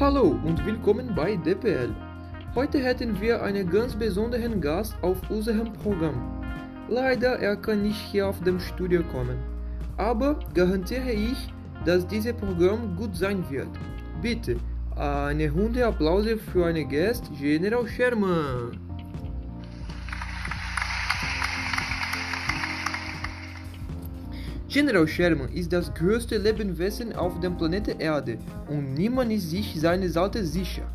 Hallo und willkommen bei DPL. Heute hätten wir einen ganz besonderen Gast auf unserem Programm. Leider er kann nicht hier auf dem Studio kommen, aber garantiere ich, dass dieses Programm gut sein wird. Bitte eine Runde Applaus für einen Gast, General Sherman. General Sherman ist das größte Lebewesen auf dem Planeten Erde und niemand ist sich seiner Seite sicher.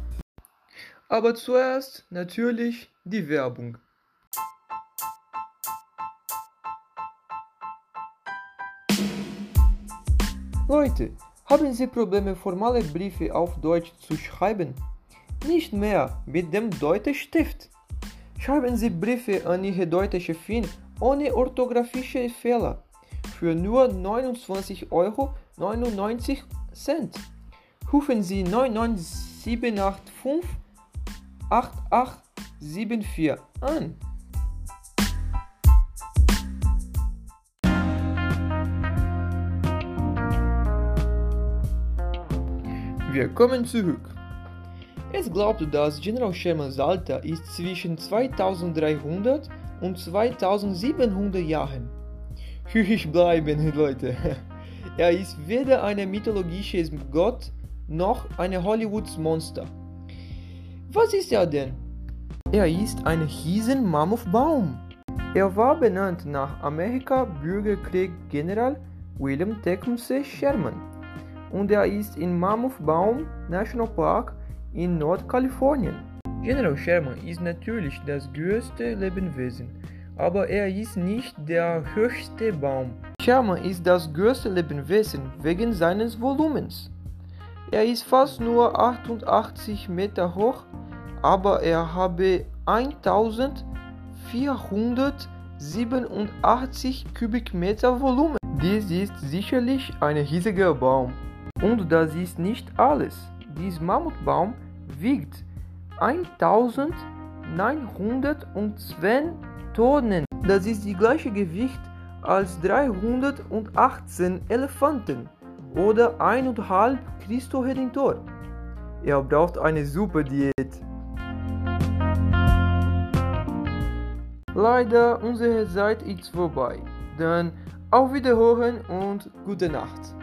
Aber zuerst natürlich die Werbung. Leute, haben Sie Probleme, formale Briefe auf Deutsch zu schreiben? Nicht mehr mit dem deutschen Stift. Schreiben Sie Briefe an Ihre deutsche Chefin ohne orthografische Fehler für nur 29,99 Euro. Rufen Sie 99785 8874 an. Wir kommen zurück. Es glaubt, dass General Shermans Alter ist zwischen 2300 und 2700 Jahren. Ruhig bleiben, Leute. Er ist weder ein mythologisches Gott noch ein Hollywoods Monster. Was ist er denn? Er ist ein riesen Mammutbaum. Er war benannt nach Amerika-Bürgerkrieg-General William Tecumseh Sherman und er ist im Mammoth Baum National Park in Nordkalifornien. General Sherman ist natürlich das größte Lebewesen, aber er ist nicht der höchste Baum. Sherman ist das größte Lebewesen wegen seines Volumens. Er ist fast nur 88 Meter hoch, aber er habe 1487 Kubikmeter Volumen. Dies ist sicherlich ein riesiger Baum. Und das ist nicht alles. Dieser Mammutbaum wiegt 1910 Tonnen. Das ist das gleiche Gewicht als 318 Elefanten oder eineinhalb Christo Redentor. Er braucht eine super Diät. Leider, unsere Zeit ist vorbei. Dann auf Wiederhören und gute Nacht.